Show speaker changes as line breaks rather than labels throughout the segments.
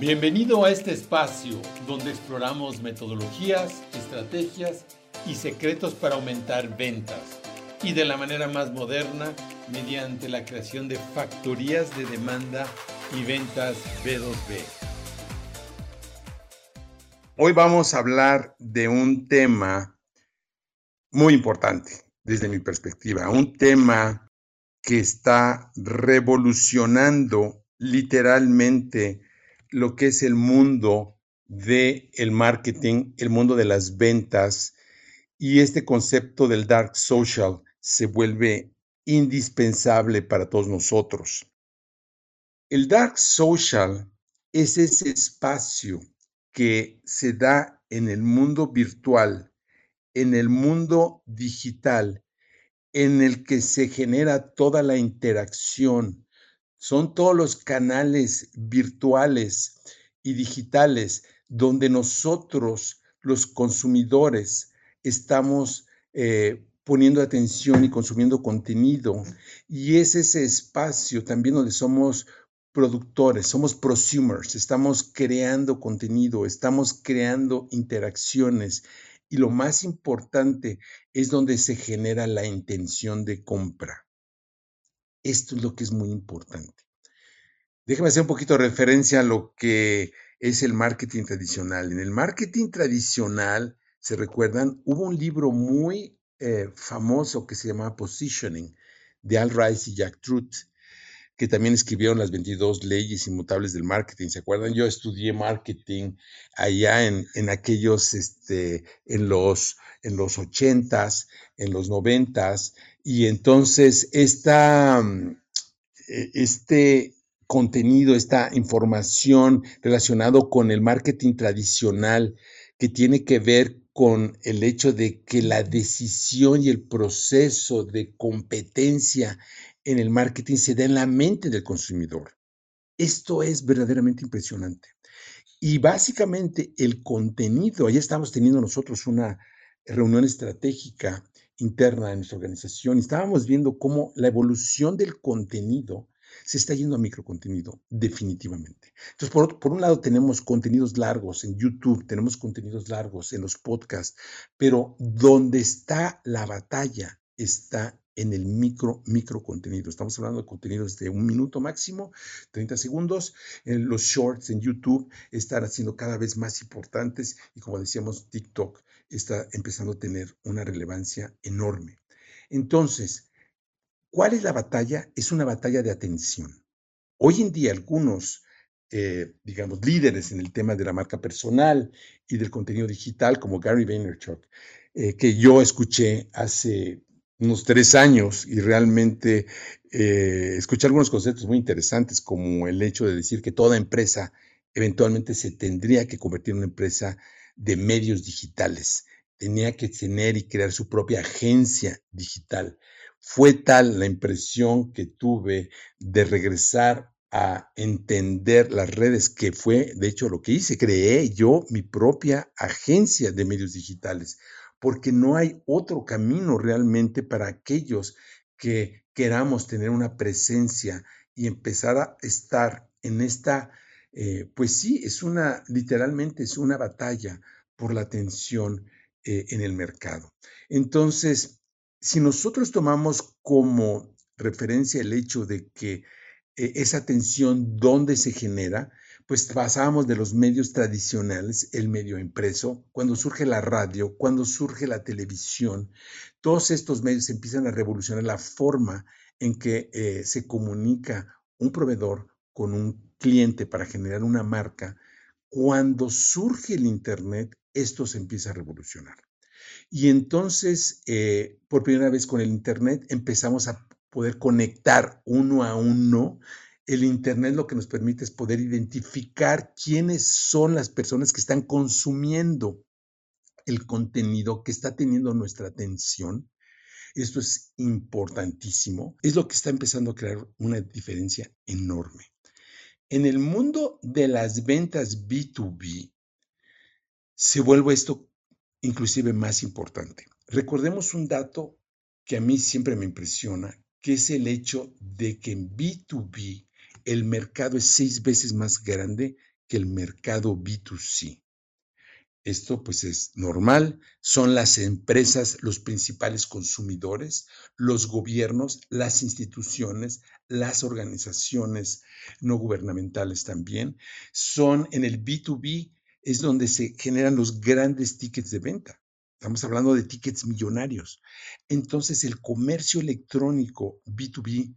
Bienvenido a este espacio donde exploramos metodologías, estrategias y secretos para aumentar ventas y de la manera más moderna mediante la creación de factorías de demanda y ventas B2B.
Hoy vamos a hablar de un tema muy importante desde mi perspectiva, un tema que está revolucionando literalmente lo que es el mundo del el marketing, el mundo de las ventas y este concepto del dark social se vuelve indispensable para todos nosotros. El dark social es ese espacio que se da en el mundo virtual, en el mundo digital, en el que se genera toda la interacción, son todos los canales virtuales y digitales donde nosotros, los consumidores, estamos eh, poniendo atención y consumiendo contenido. Y es ese espacio también donde somos productores, somos prosumers, estamos creando contenido, estamos creando interacciones. Y lo más importante es donde se genera la intención de compra. Esto es lo que es muy importante. Déjame hacer un poquito de referencia a lo que es el marketing tradicional. En el marketing tradicional, se recuerdan, hubo un libro muy eh, famoso que se llamaba Positioning de Al Rice y Jack Truth, que también escribieron las 22 leyes inmutables del marketing. ¿Se acuerdan? Yo estudié marketing allá en, en aquellos, este, en los, en los 80s, en los 90s, y entonces esta, mm, e, este contenido, esta información relacionado con el marketing tradicional que tiene que ver con el hecho de que la decisión y el proceso de competencia en el marketing se da en la mente del consumidor. Esto es verdaderamente impresionante. Y básicamente el contenido, ahí estamos teniendo nosotros una reunión estratégica interna de nuestra organización estábamos viendo cómo la evolución del contenido se está yendo a microcontenido, definitivamente. Entonces, por, por, un lado tenemos contenidos largos en YouTube, tenemos contenidos largos en los podcasts, pero donde está la batalla está en el micro, micro contenido. Estamos hablando de contenidos de un minuto máximo, 30 segundos. En los shorts en YouTube están haciendo cada vez más importantes y como decíamos, TikTok está empezando a tener una relevancia enorme. Entonces, ¿cuál es la batalla? Es una batalla de atención. Hoy en día algunos, eh, digamos, líderes en el tema de la marca personal y del contenido digital, como Gary Vaynerchuk, eh, que yo escuché hace unos tres años y realmente eh, escuché algunos conceptos muy interesantes, como el hecho de decir que toda empresa eventualmente se tendría que convertir en una empresa de medios digitales, tenía que tener y crear su propia agencia digital. Fue tal la impresión que tuve de regresar a entender las redes, que fue de hecho lo que hice, creé yo mi propia agencia de medios digitales porque no hay otro camino realmente para aquellos que queramos tener una presencia y empezar a estar en esta, eh, pues sí, es una, literalmente es una batalla por la atención eh, en el mercado. Entonces, si nosotros tomamos como referencia el hecho de que eh, esa atención, ¿dónde se genera? pues pasábamos de los medios tradicionales, el medio impreso, cuando surge la radio, cuando surge la televisión, todos estos medios empiezan a revolucionar la forma en que se comunica un proveedor con un cliente para generar una marca. Cuando surge el Internet, esto se empieza a revolucionar. Y entonces, eh, por primera vez con el Internet, empezamos a poder conectar uno a uno el Internet lo que nos permite es poder identificar quiénes son las personas que están consumiendo el contenido que está teniendo nuestra atención. Esto es importantísimo. Es lo que está empezando a crear una diferencia enorme. En el mundo de las ventas B2B, se vuelve esto inclusive más importante. Recordemos un dato que a mí siempre me impresiona, que es el hecho de que en B2B el mercado es seis veces más grande que el mercado B2C. Esto pues es normal, son las empresas los principales consumidores, los gobiernos, las instituciones, las organizaciones no gubernamentales también. Son en el B2B es donde se generan los grandes tickets de venta. Estamos hablando de tickets millonarios. Entonces el comercio electrónico B2B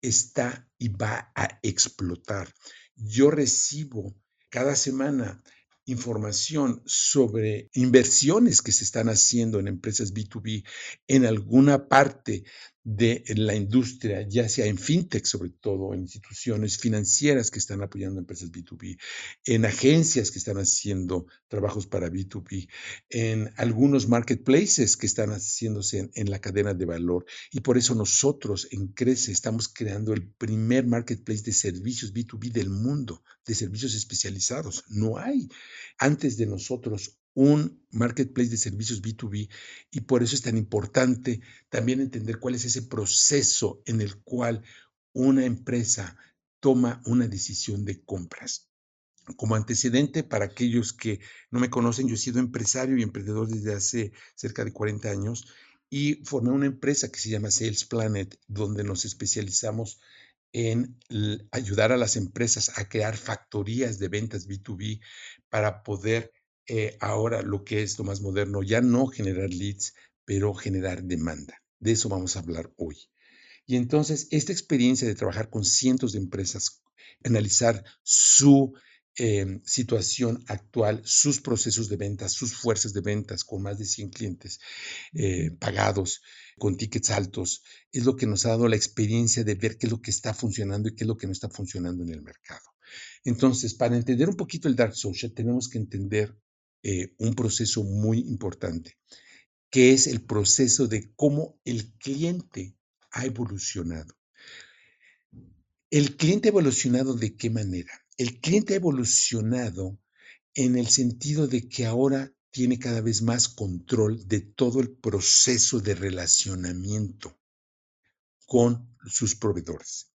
está y va a explotar. Yo recibo cada semana información sobre inversiones que se están haciendo en empresas B2B en alguna parte de la industria, ya sea en fintech, sobre todo en instituciones financieras que están apoyando empresas B2B, en agencias que están haciendo trabajos para B2B, en algunos marketplaces que están haciéndose en, la cadena de valor. Y por eso nosotros en Crece estamos creando el primer marketplace de servicios B2B del mundo, de servicios especializados. No hay antes de nosotros un marketplace de servicios B2B y por eso es tan importante también entender cuál es ese proceso en el cual una empresa toma una decisión de compras. Como antecedente, para aquellos que no me conocen, yo he sido empresario y emprendedor desde hace cerca de 40 años y formé una empresa que se llama Sales Planet, donde nos especializamos en ayudar a las empresas a crear factorías de ventas B2B para poder eh, ahora lo que es lo más moderno, ya no generar leads, pero generar demanda. De eso vamos a hablar hoy. Y entonces, esta experiencia de trabajar con cientos de empresas, analizar su em, situación actual, sus procesos de ventas, sus fuerzas de ventas con más de 100 clientes eh, pagados, con tickets altos, es lo que nos ha dado la experiencia de ver qué es lo que está funcionando y qué es lo que no está funcionando en el mercado. Entonces, para entender un poquito el dark social, tenemos que entender eh, un proceso muy importante, que es el proceso de cómo el cliente ha evolucionado. ¿El cliente ha evolucionado de qué manera? El cliente ha evolucionado en el sentido de que ahora tiene cada vez más control de todo el proceso de relacionamiento con sus proveedores.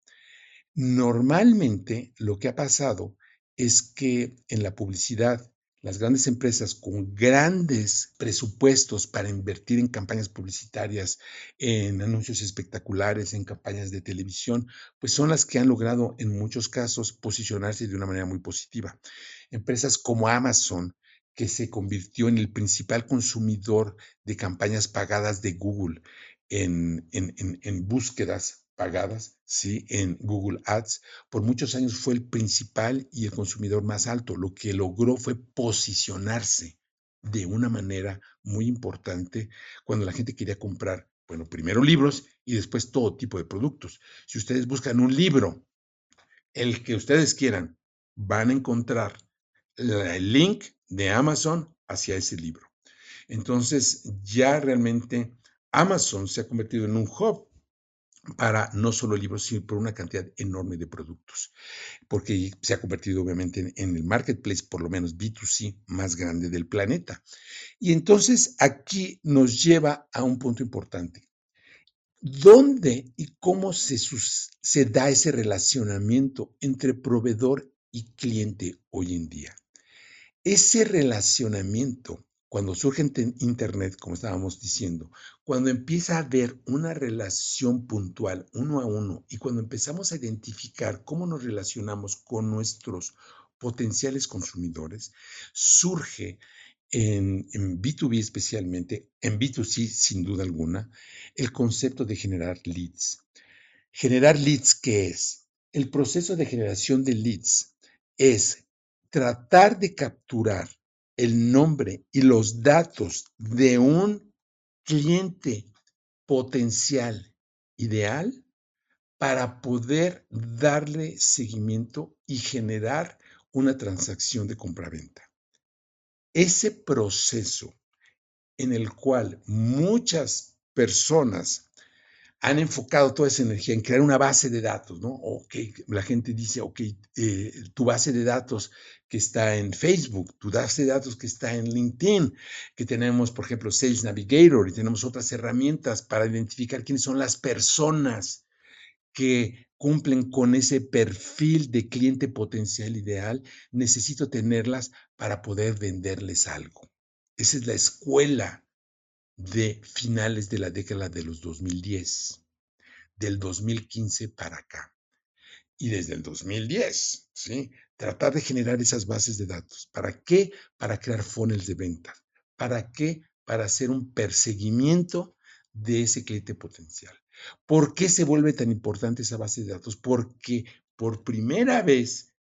Normalmente lo que ha pasado es que en la publicidad las grandes empresas con grandes presupuestos para invertir en campañas publicitarias, en anuncios espectaculares, en campañas de televisión, pues son las que han logrado en muchos casos posicionarse de una manera muy positiva. Empresas como Amazon, que se convirtió en el principal consumidor de campañas pagadas de Google en, en búsquedas pagadas ¿sí? en Google Ads, por muchos años fue el principal y el consumidor más alto. Lo que logró fue posicionarse de una manera muy importante cuando la gente quería comprar, bueno, primero libros y después todo tipo de productos. Si ustedes buscan un libro, el que ustedes quieran, van a encontrar el link de Amazon hacia ese libro. Entonces, ya realmente Amazon se ha convertido en un hub para no solo libros, sino por una cantidad enorme de productos, porque se ha convertido obviamente en, el marketplace, por lo menos B2C, más grande del planeta. Y entonces aquí nos lleva a un punto importante. ¿Dónde y cómo se, se da ese relacionamiento entre proveedor y cliente hoy en día? Ese relacionamiento cuando surge en Internet, como estábamos diciendo, cuando empieza a haber una relación puntual uno a uno y cuando empezamos a identificar cómo nos relacionamos con nuestros potenciales consumidores, surge en, en, B2B especialmente, en B2C sin duda alguna, el concepto de generar leads. Generar leads, ¿qué es? El proceso de generación de leads es tratar de capturar el nombre y los datos de un cliente potencial ideal para poder darle seguimiento y generar una transacción de compraventa. Ese proceso en el cual muchas personas han enfocado toda esa energía en crear una base de datos, ¿no? Ok, la gente dice, ok, eh, tu base de datos que está en Facebook, tu base de datos que está en LinkedIn, que tenemos, por ejemplo, Sales Navigator y tenemos otras herramientas para identificar quiénes son las personas que cumplen con ese perfil de cliente potencial ideal, necesito tenerlas para poder venderles algo. Esa es la escuela de finales de la década de los 2010, del 2015 para acá. Y desde el 2010, ¿sí? Tratar de generar esas bases de datos. ¿Para qué? Para crear funnels de ventas. ¿Para qué? Para hacer un perseguimiento de ese cliente potencial. ¿Por qué se vuelve tan importante esa base de datos? Porque por primera vez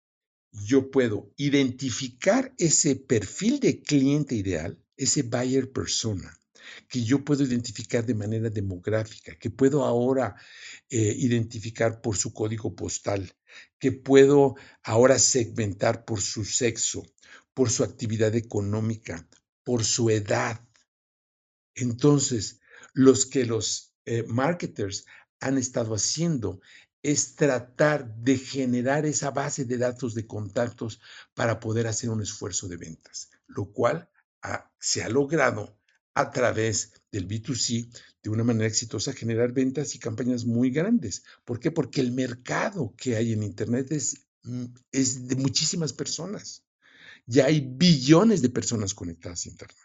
yo puedo identificar ese perfil de cliente ideal, ese buyer persona, que yo puedo identificar de manera demográfica, que puedo ahora eh, identificar por su código postal, que puedo ahora segmentar por su sexo, por su actividad económica, por su edad. Entonces, los que los eh, marketers han estado haciendo es tratar de generar esa base de datos de contactos para poder hacer un esfuerzo de ventas, lo cual se ha logrado a través del B2C de una manera exitosa generar ventas y campañas muy grandes. ¿Por qué? Porque el mercado que hay en Internet es, mm, es de muchísimas personas. Ya hay billones de personas conectadas a Internet.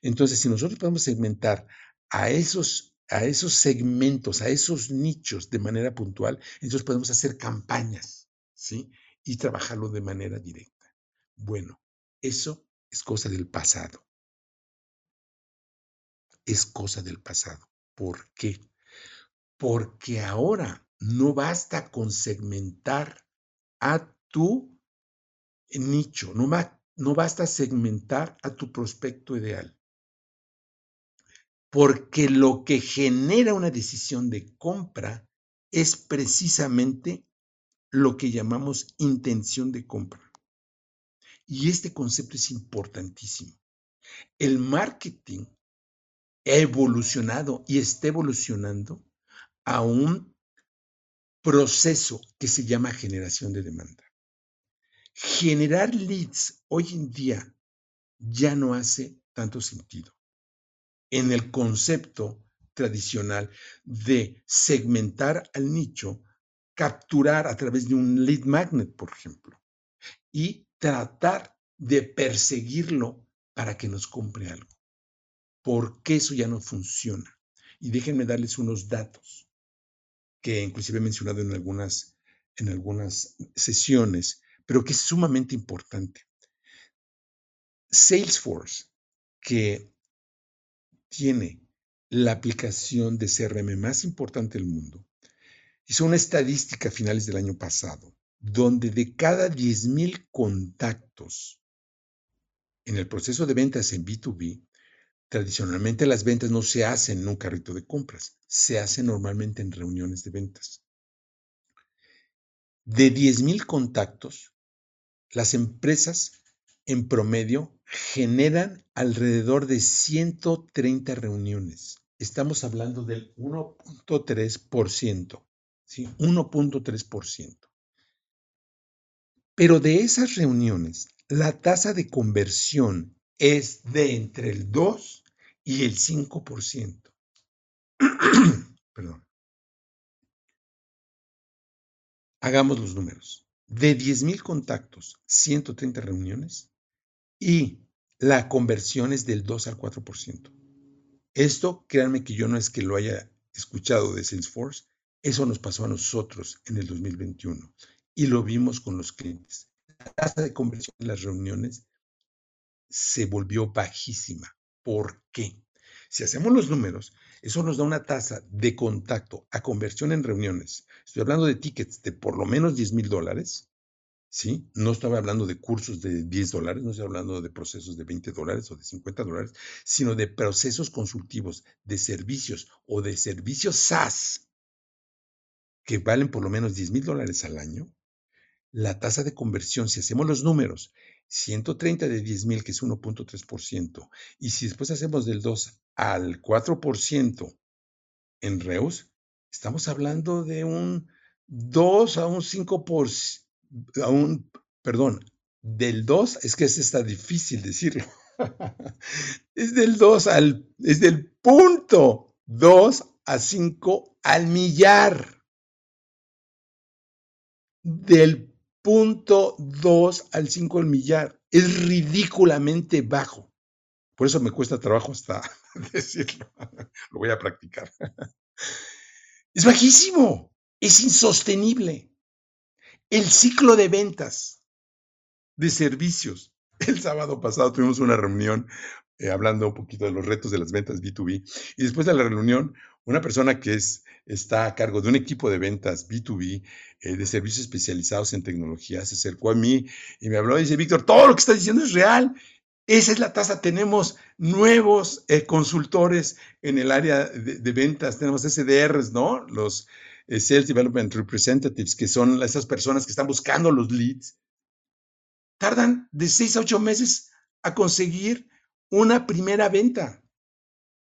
Entonces, si nosotros podemos segmentar a esos, a esos segmentos, a esos nichos de manera puntual, entonces podemos hacer campañas, ¿sí? Y trabajarlo de manera directa. Bueno, eso es cosa del pasado es cosa del pasado. ¿Por qué? Porque ahora no basta con segmentar a tu nicho, no, no basta segmentar a tu prospecto ideal. Porque lo que genera una decisión de compra es precisamente lo que llamamos intención de compra. Y este concepto es importantísimo. El marketing evolucionado y está evolucionando a un proceso que se llama generación de demanda. Generar leads hoy en día ya no hace tanto sentido. En el concepto tradicional de segmentar al nicho, capturar a través de un lead magnet, por ejemplo, y tratar de perseguirlo para que nos compre algo por qué eso ya no funciona. Y déjenme darles unos datos que inclusive he mencionado en algunas, en algunas sesiones, pero que es sumamente importante. Salesforce, que tiene la aplicación de CRM más importante del mundo, hizo una estadística a finales del año pasado, donde de cada 10.000 contactos en el proceso de ventas en B2B, Tradicionalmente las ventas no se hacen en un carrito de compras, se hacen normalmente en reuniones de ventas. De 10.000 contactos, las empresas en promedio generan alrededor de 130 reuniones. Estamos hablando del 1.3%, ¿sí? 1.3%. Pero de esas reuniones, la tasa de conversión es de entre el 2 y el 5%. Perdón. Hagamos los números. De 10.000 contactos, 130 reuniones y la conversión es del 2 al 4%. Esto, créanme que yo no es que lo haya escuchado de Salesforce, eso nos pasó a nosotros en el 2021 y lo vimos con los clientes. La tasa de conversión en las reuniones se volvió bajísima. ¿Por qué? Si hacemos los números, eso nos da una tasa de contacto a conversión en reuniones. Estoy hablando de tickets de por lo menos 10 mil dólares, ¿sí? No estaba hablando de cursos de 10 dólares, no estoy hablando de procesos de 20 dólares o de 50 dólares, sino de procesos consultivos, de servicios o de servicios SaaS que valen por lo menos 10 mil dólares al año. La tasa de conversión, si hacemos los números 130 de 10 mil, que es 1.3%, y si después hacemos del 2 al 4% en Reus, estamos hablando de un 2 a un 5%, a un, perdón, del 2, es que es está difícil decirlo, es del 2 al, es del punto 2 a 5 al millar. del punto 2 al 5 del millar. Es ridículamente bajo. Por eso me cuesta trabajo hasta decirlo. Lo voy a practicar. Es bajísimo. Es insostenible. El ciclo de ventas de servicios. El sábado pasado tuvimos una reunión eh, hablando un poquito de los retos de las ventas B2B y después de la reunión, una persona que es, está a cargo de un equipo de ventas B2B eh, de servicios especializados en tecnología se acercó a mí y me habló y dice, Víctor, todo lo que estás diciendo es real. Esa es la tasa. Tenemos nuevos eh, consultores en el área de, ventas. Tenemos SDRs, ¿no? Los Sales Development Representatives, que son esas personas que están buscando los leads tardan de seis a ocho meses a conseguir una primera venta.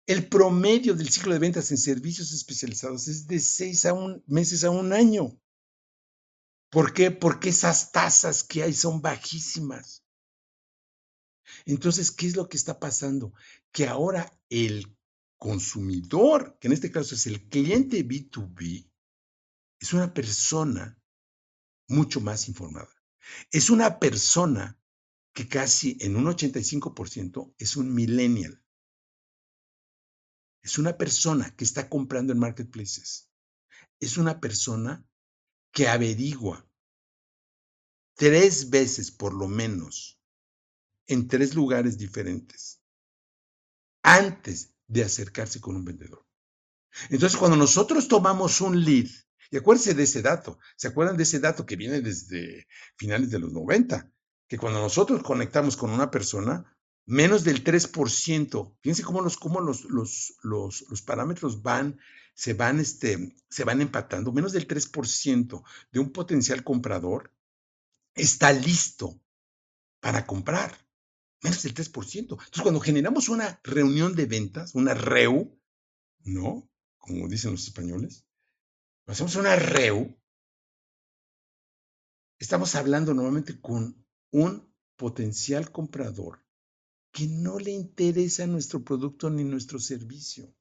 El promedio del ciclo de ventas en servicios especializados es de seis a un, meses a un año. ¿Por qué? Porque esas tasas que hay son bajísimas. Entonces, ¿qué es lo que está pasando? Que ahora el consumidor, que en este caso es el cliente B2B, es una persona mucho más informada. Es una persona que casi en un 85% es un millennial. Es una persona que está comprando en marketplaces. Es una persona que averigua tres veces por lo menos en tres lugares diferentes antes de acercarse con un vendedor. Entonces, cuando nosotros tomamos un lead y acuérdense de ese dato. ¿Se acuerdan de ese dato que viene desde finales de los 90? Que cuando nosotros conectamos con una persona, menos del 3%, fíjense cómo los, cómo los, los, los, parámetros van, se van, este, se van empatando, menos del 3% de un potencial comprador está listo para comprar. Menos del 3%. Entonces, cuando generamos una reunión de ventas, una REU, ¿no? Como dicen los españoles, hacemos una REU, estamos hablando normalmente con un potencial comprador que no le interesa nuestro producto ni nuestro servicio.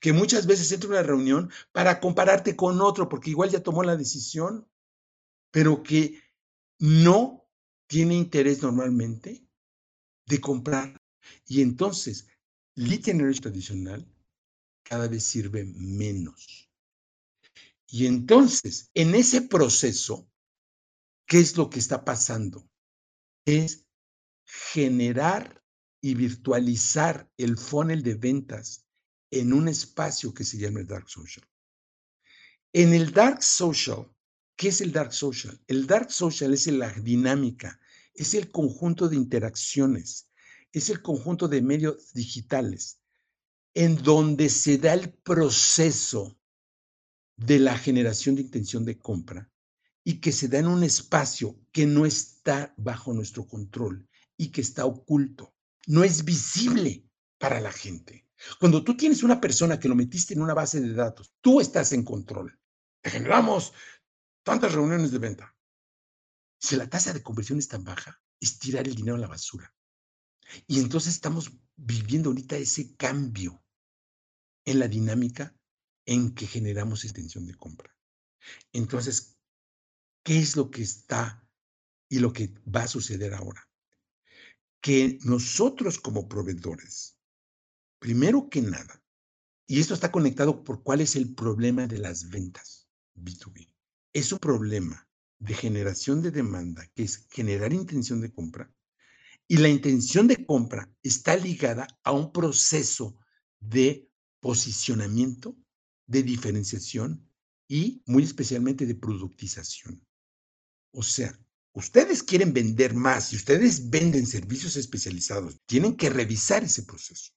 Que muchas veces entra a una reunión para compararte con otro, porque igual ya tomó la decisión, pero que no tiene interés normalmente de comprar. Y entonces, lead tradicional cada vez sirve menos. Y entonces, en ese proceso, ¿qué es lo que está pasando? Es generar y virtualizar el funnel de ventas en un espacio que se llama el Dark Social. En el Dark Social, ¿qué es el Dark Social? El Dark Social es la dinámica, es el conjunto de interacciones, es el conjunto de medios digitales en donde se da el proceso de la generación de intención de compra y que se da en un espacio que no está bajo nuestro control y que está oculto, no es visible para la gente. Cuando tú tienes una persona que lo metiste en una base de datos, tú estás en control. Generamos tantas reuniones de venta. Si la tasa de conversión es tan baja, es tirar el dinero a la basura. Y entonces estamos viviendo ahorita ese cambio en la dinámica en que generamos extensión de compra. Entonces, ¿qué es lo que está y lo que va a suceder ahora? Que nosotros como proveedores, primero que nada, y esto está conectado por cuál es el problema de las ventas B2B, es un problema de generación de demanda, que es generar intención de compra, y la intención de compra está ligada a un proceso de posicionamiento de diferenciación y muy especialmente de productización. O sea, ustedes quieren vender más y ustedes venden servicios especializados, tienen que revisar ese proceso.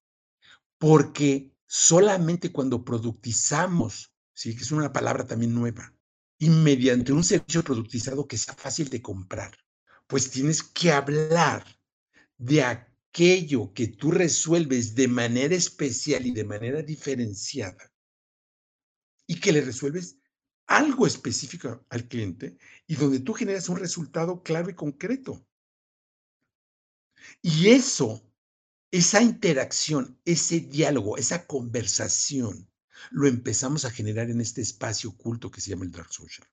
Porque solamente cuando productizamos, sí, que es una palabra también nueva, y mediante un servicio productizado que sea fácil de comprar, pues tienes que hablar de aquello que tú resuelves de manera especial y de manera diferenciada y que le resuelves algo específico al cliente y donde tú generas un resultado claro y concreto. Y eso, esa interacción, ese diálogo, esa conversación, lo empezamos a generar en este espacio oculto que se llama el Dark Social.